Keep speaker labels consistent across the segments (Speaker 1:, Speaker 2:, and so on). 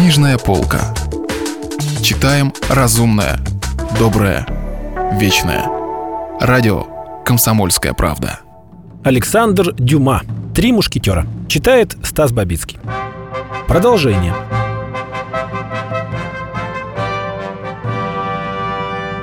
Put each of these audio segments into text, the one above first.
Speaker 1: Книжная полка. Читаем разумное, доброе, вечное. Радио «Комсомольская правда».
Speaker 2: Александр Дюма. «Три мушкетера». Читает Стас Бабицкий. Продолжение.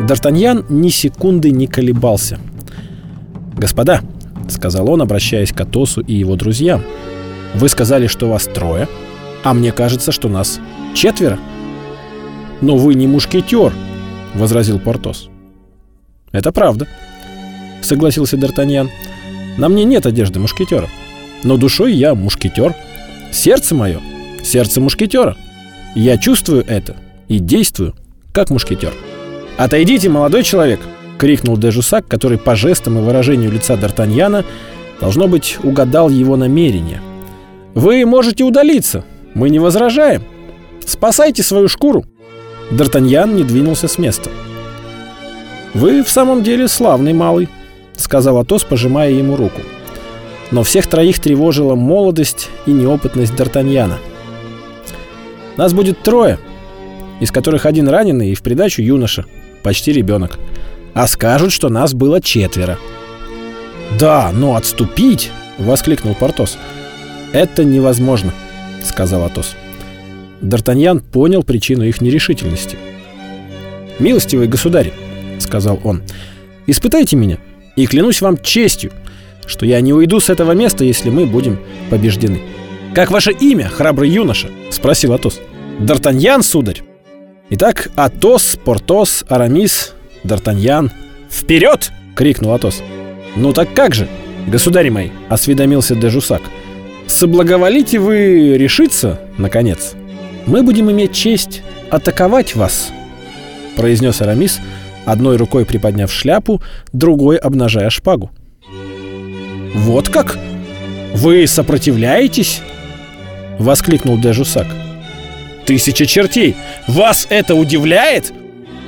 Speaker 2: Д'Артаньян ни секунды не колебался. «Господа», — сказал он, обращаясь к Атосу и его друзьям, — «вы сказали, что вас трое, а мне кажется, что нас четверо». «Но вы не мушкетер», — возразил Портос. «Это правда», — согласился Д'Артаньян. «На мне нет одежды мушкетера, но душой я мушкетер. Сердце мое — сердце мушкетера. Я чувствую это и действую, как мушкетер». «Отойдите, молодой человек!» — крикнул Дежусак, который по жестам и выражению лица Д'Артаньяна, должно быть, угадал его намерение. «Вы можете удалиться, мы не возражаем. Спасайте свою шкуру!» Д'Артаньян не двинулся с места. «Вы в самом деле славный малый», — сказал Атос, пожимая ему руку. Но всех троих тревожила молодость и неопытность Д'Артаньяна. «Нас будет трое, из которых один раненый и в придачу юноша», почти ребенок. А скажут, что нас было четверо. «Да, но отступить!» — воскликнул Портос. «Это невозможно», — сказал Атос. Д'Артаньян понял причину их нерешительности. «Милостивый государь», — сказал он, — «испытайте меня, и клянусь вам честью, что я не уйду с этого места, если мы будем побеждены». «Как ваше имя, храбрый юноша?» — спросил Атос. «Д'Артаньян, сударь». Итак, Атос, Портос, Арамис, Д'Артаньян. «Вперед!» — крикнул Атос. «Ну так как же, государь мой?» — осведомился Дежусак. «Соблаговолите вы решиться, наконец? Мы будем иметь честь атаковать вас», — произнес Арамис, одной рукой приподняв шляпу, другой обнажая шпагу. «Вот как? Вы сопротивляетесь?» — воскликнул Дежусак. Тысяча чертей! Вас это удивляет?»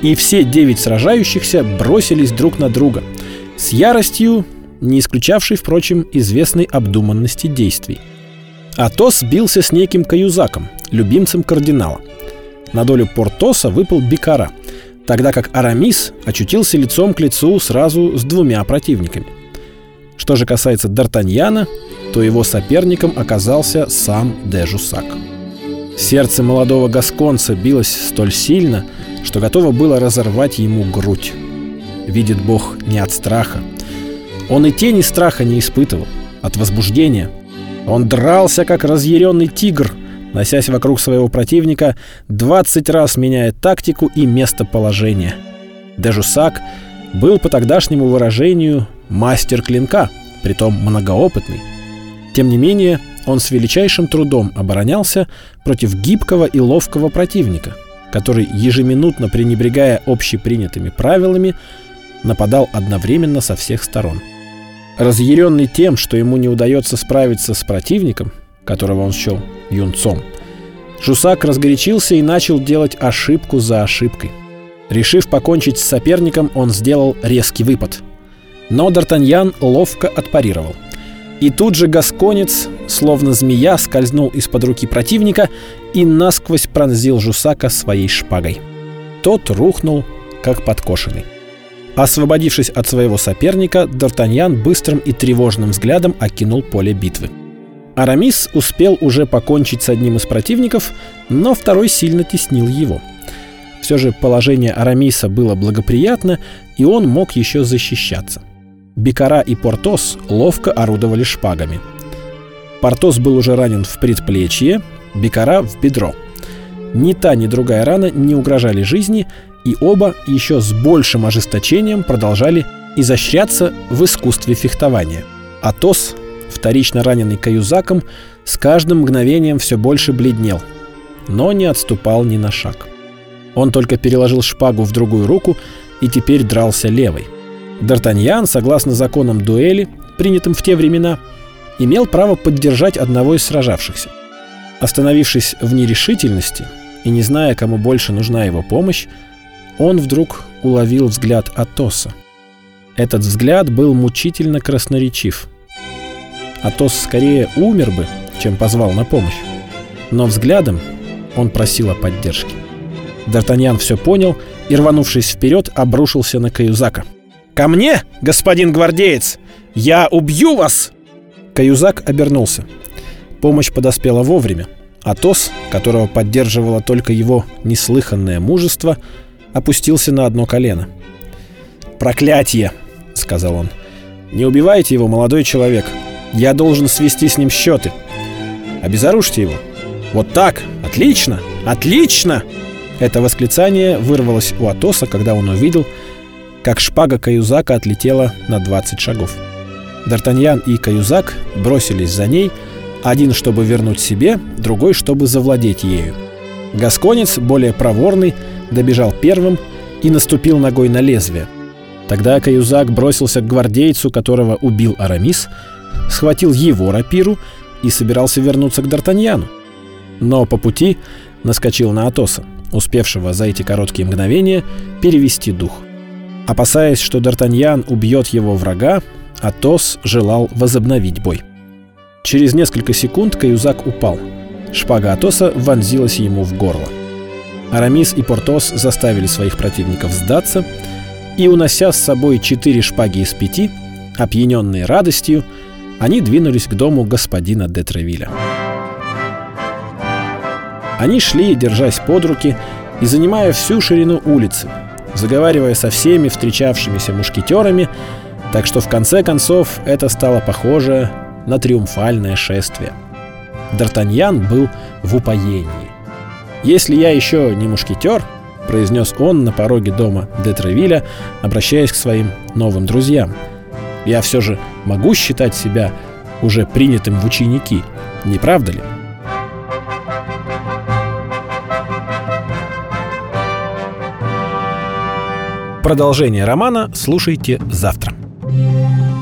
Speaker 2: И все девять сражающихся бросились друг на друга с яростью, не исключавшей, впрочем, известной обдуманности действий. Атос бился с неким каюзаком, любимцем кардинала. На долю Портоса выпал Бикара, тогда как Арамис очутился лицом к лицу сразу с двумя противниками. Что же касается Д'Артаньяна, то его соперником оказался сам Дежусак. Сердце молодого гасконца билось столь сильно, что готово было разорвать ему грудь. Видит Бог не от страха. Он и тени страха не испытывал, от возбуждения. Он дрался, как разъяренный тигр, носясь вокруг своего противника, двадцать раз меняя тактику и местоположение. Дежусак был по тогдашнему выражению мастер клинка, притом многоопытный. Тем не менее, он с величайшим трудом оборонялся против гибкого и ловкого противника, который, ежеминутно пренебрегая общепринятыми правилами, нападал одновременно со всех сторон. Разъяренный тем, что ему не удается справиться с противником, которого он счел юнцом, Жусак разгорячился и начал делать ошибку за ошибкой. Решив покончить с соперником, он сделал резкий выпад. Но Д'Артаньян ловко отпарировал. И тут же гасконец, словно змея, скользнул из-под руки противника и насквозь пронзил Жусака своей шпагой. Тот рухнул, как подкошенный. Освободившись от своего соперника, Д'Артаньян быстрым и тревожным взглядом окинул поле битвы. Арамис успел уже покончить с одним из противников, но второй сильно теснил его. Все же положение Арамиса было благоприятно, и он мог еще защищаться – Бикара и Портос ловко орудовали шпагами. Портос был уже ранен в предплечье, Бикара в бедро. Ни та, ни другая рана не угрожали жизни, и оба еще с большим ожесточением продолжали изощряться в искусстве фехтования. Атос, вторично раненый каюзаком, с каждым мгновением все больше бледнел, но не отступал ни на шаг. Он только переложил шпагу в другую руку и теперь дрался левой. Д'Артаньян, согласно законам дуэли, принятым в те времена, имел право поддержать одного из сражавшихся. Остановившись в нерешительности и не зная, кому больше нужна его помощь, он вдруг уловил взгляд Атоса. Этот взгляд был мучительно красноречив. Атос скорее умер бы, чем позвал на помощь. Но взглядом он просил о поддержке. Д'Артаньян все понял и, рванувшись вперед, обрушился на Каюзака. «Ко мне, господин гвардеец! Я убью вас!» Каюзак обернулся. Помощь подоспела вовремя. Атос, которого поддерживало только его неслыханное мужество, опустился на одно колено. «Проклятие!» — сказал он. «Не убивайте его, молодой человек. Я должен свести с ним счеты. Обезоружьте его. Вот так! Отлично! Отлично!» Это восклицание вырвалось у Атоса, когда он увидел, как шпага Каюзака отлетела на 20 шагов. Д'Артаньян и Каюзак бросились за ней, один чтобы вернуть себе, другой чтобы завладеть ею. Гасконец, более проворный, добежал первым и наступил ногой на лезвие. Тогда Каюзак бросился к гвардейцу, которого убил Арамис, схватил его рапиру и собирался вернуться к Д'Артаньяну. Но по пути наскочил на Атоса, успевшего за эти короткие мгновения перевести дух. Опасаясь, что Д'Артаньян убьет его врага, Атос желал возобновить бой. Через несколько секунд Каюзак упал. Шпага Атоса вонзилась ему в горло. Арамис и Портос заставили своих противников сдаться, и, унося с собой четыре шпаги из пяти, опьяненные радостью, они двинулись к дому господина де Тревиля. Они шли, держась под руки и занимая всю ширину улицы, заговаривая со всеми встречавшимися мушкетерами, так что в конце концов это стало похоже на триумфальное шествие. Д'Артаньян был в упоении. «Если я еще не мушкетер», — произнес он на пороге дома де обращаясь к своим новым друзьям, «я все же могу считать себя уже принятым в ученики, не правда ли?» Продолжение романа слушайте завтра.